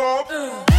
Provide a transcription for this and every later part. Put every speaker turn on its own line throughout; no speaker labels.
up.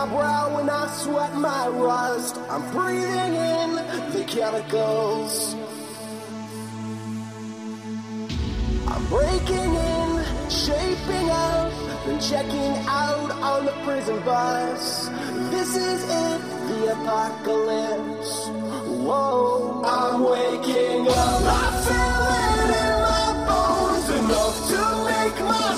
my brow when I sweat my rust. I'm breathing in the chemicals. I'm breaking in, shaping up, then checking out on the prison bus. This is it, the apocalypse. Whoa, I'm waking up. I feel it in my bones enough to make my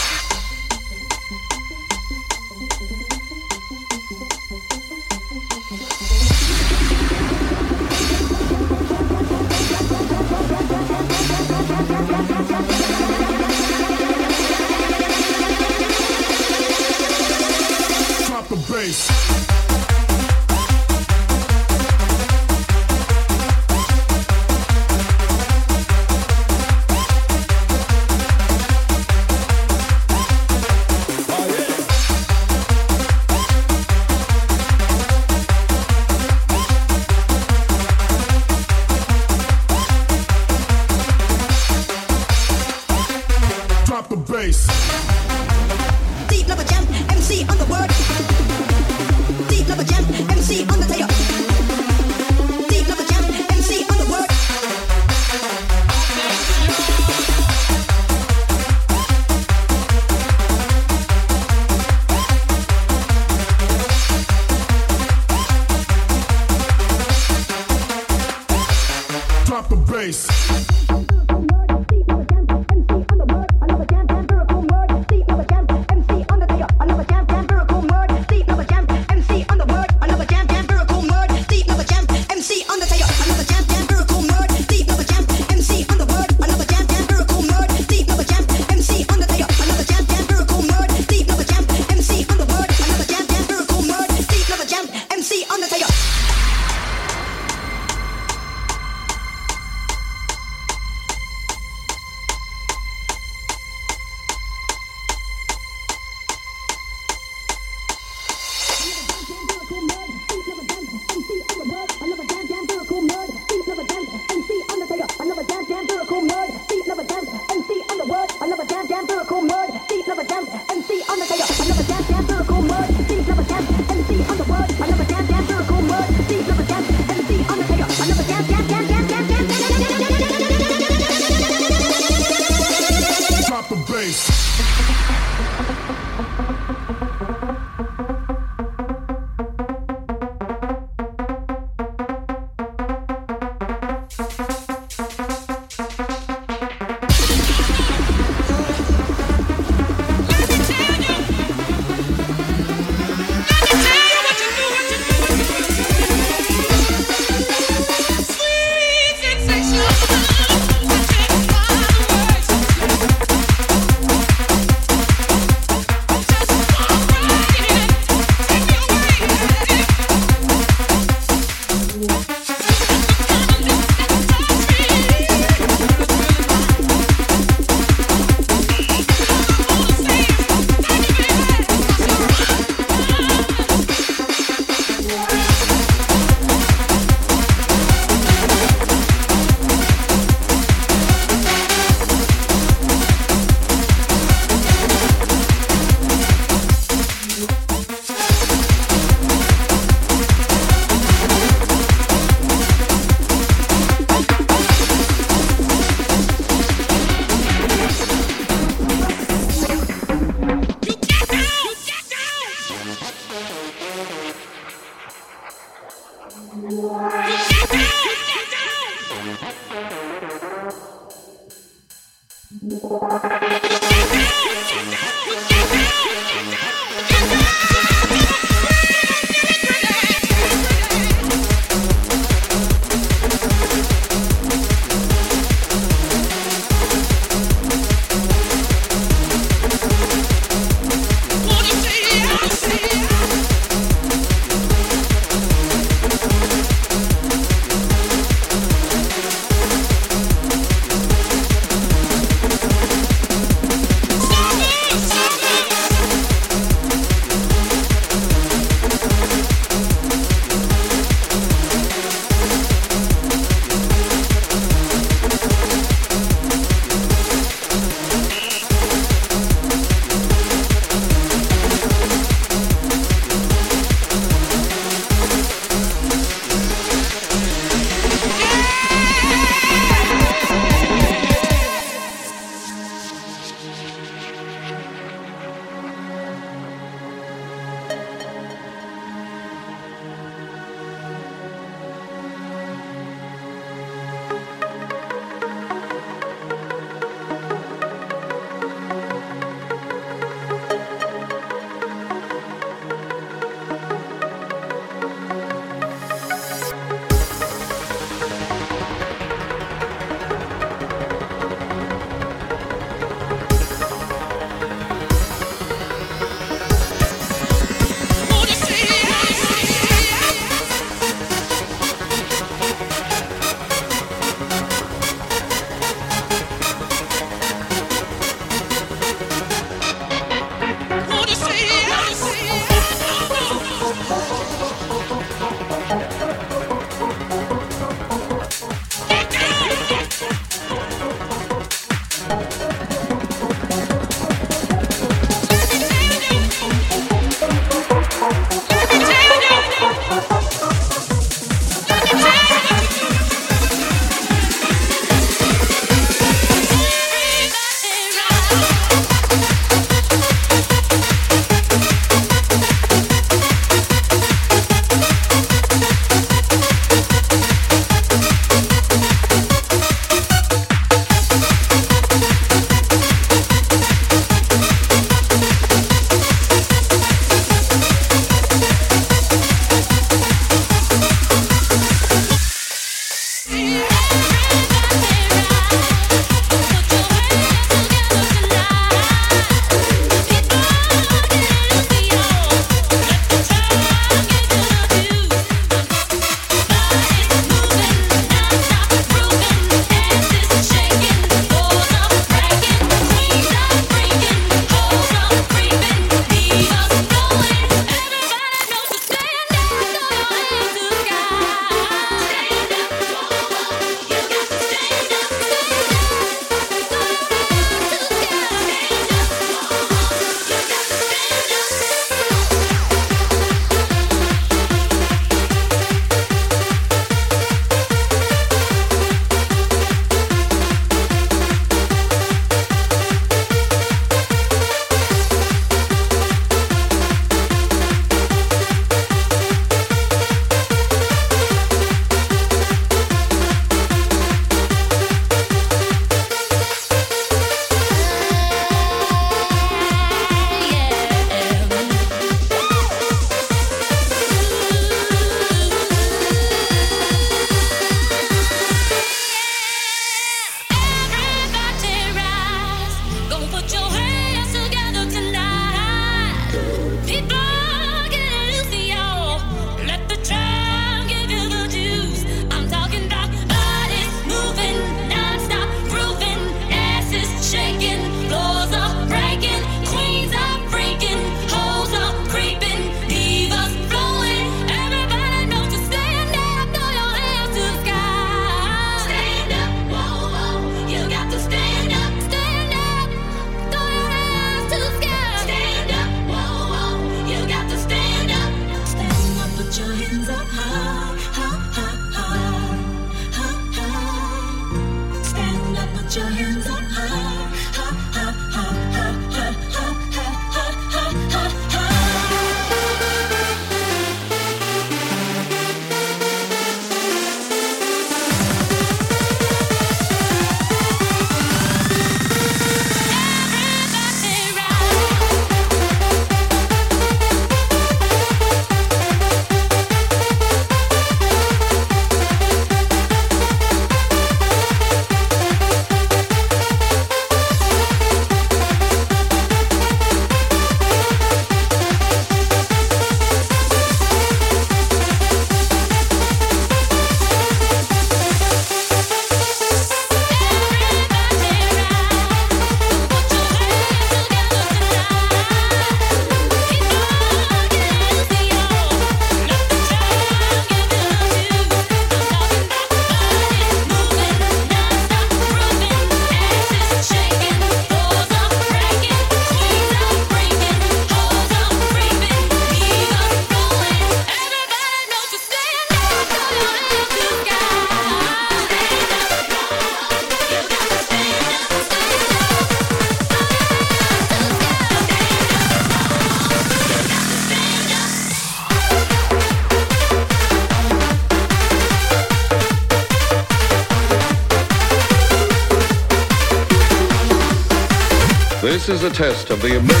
is
a
test of the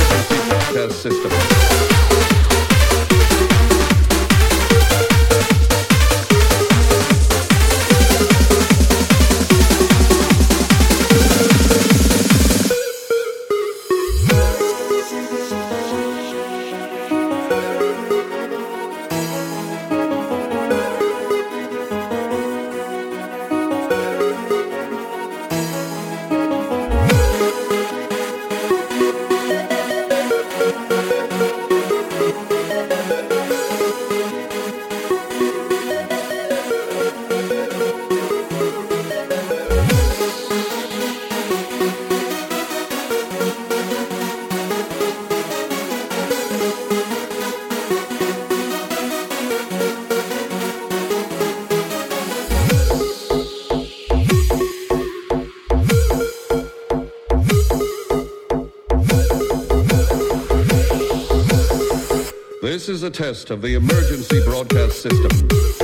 is a test of the emergency broadcast system.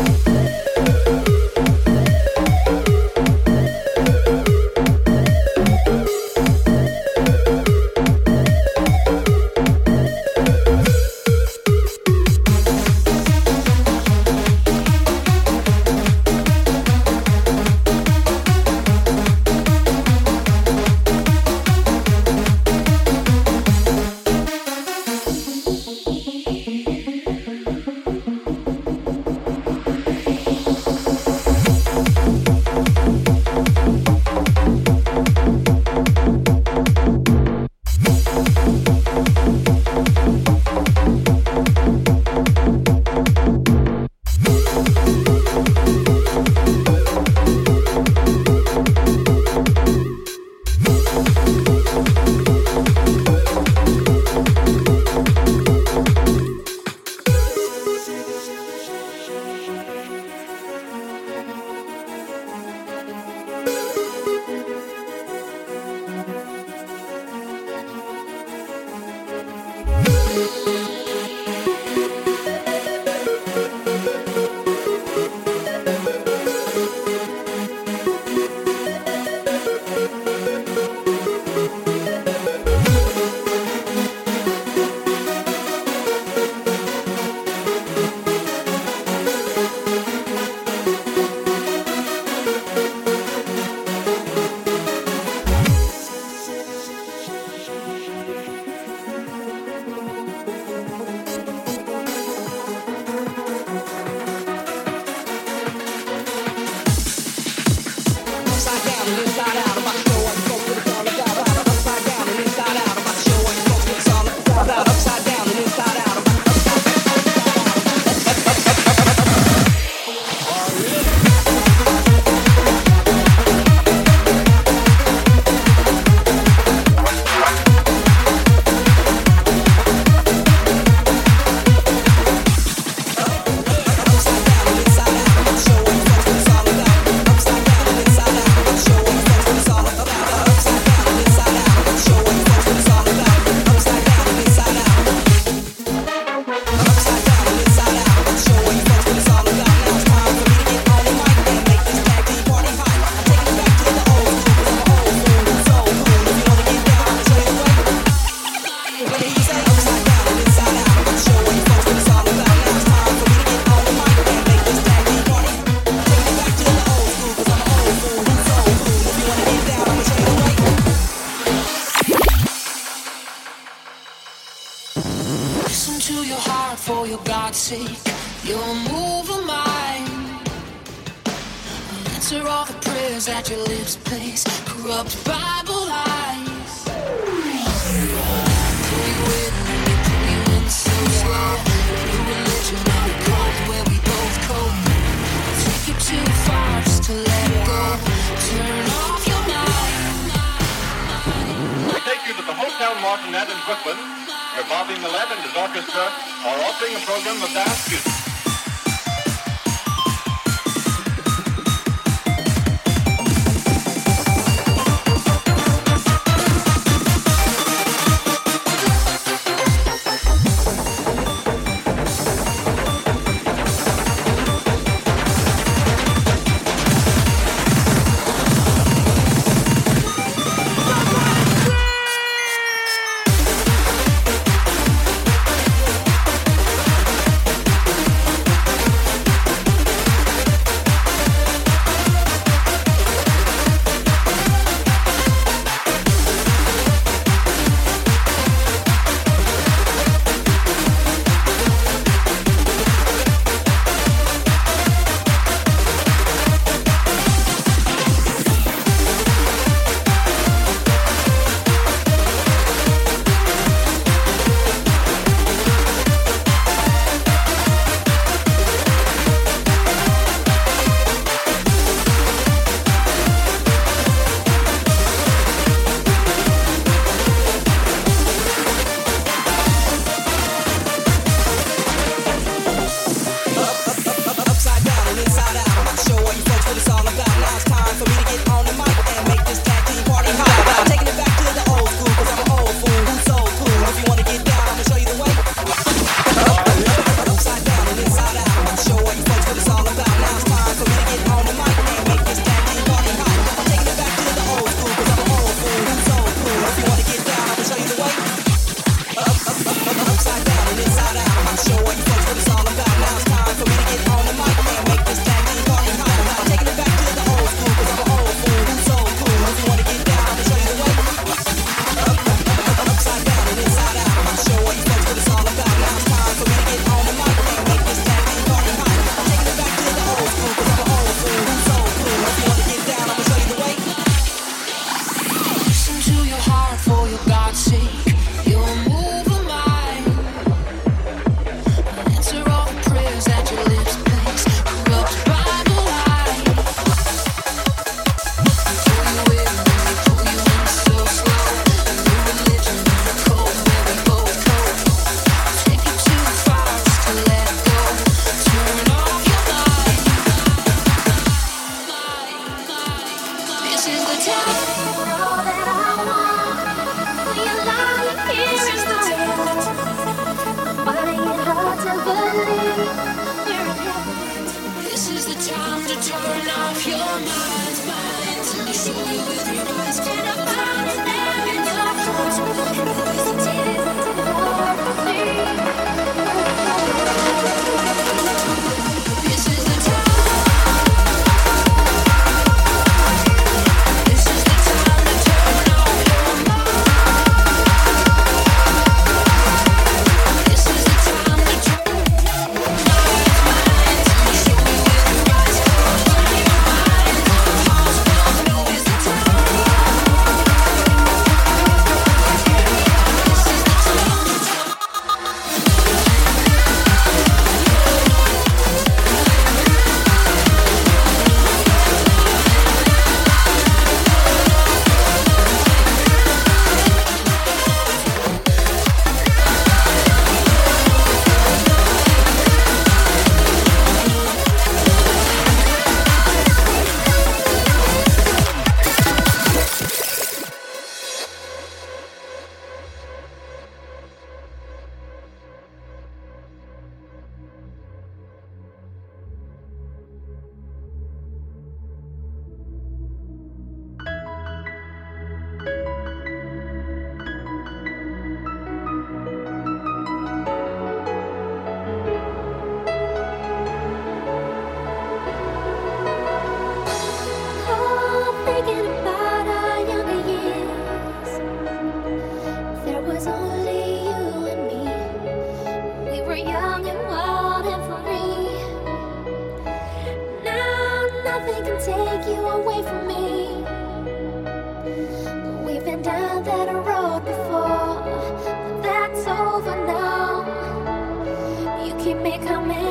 keep me
coming.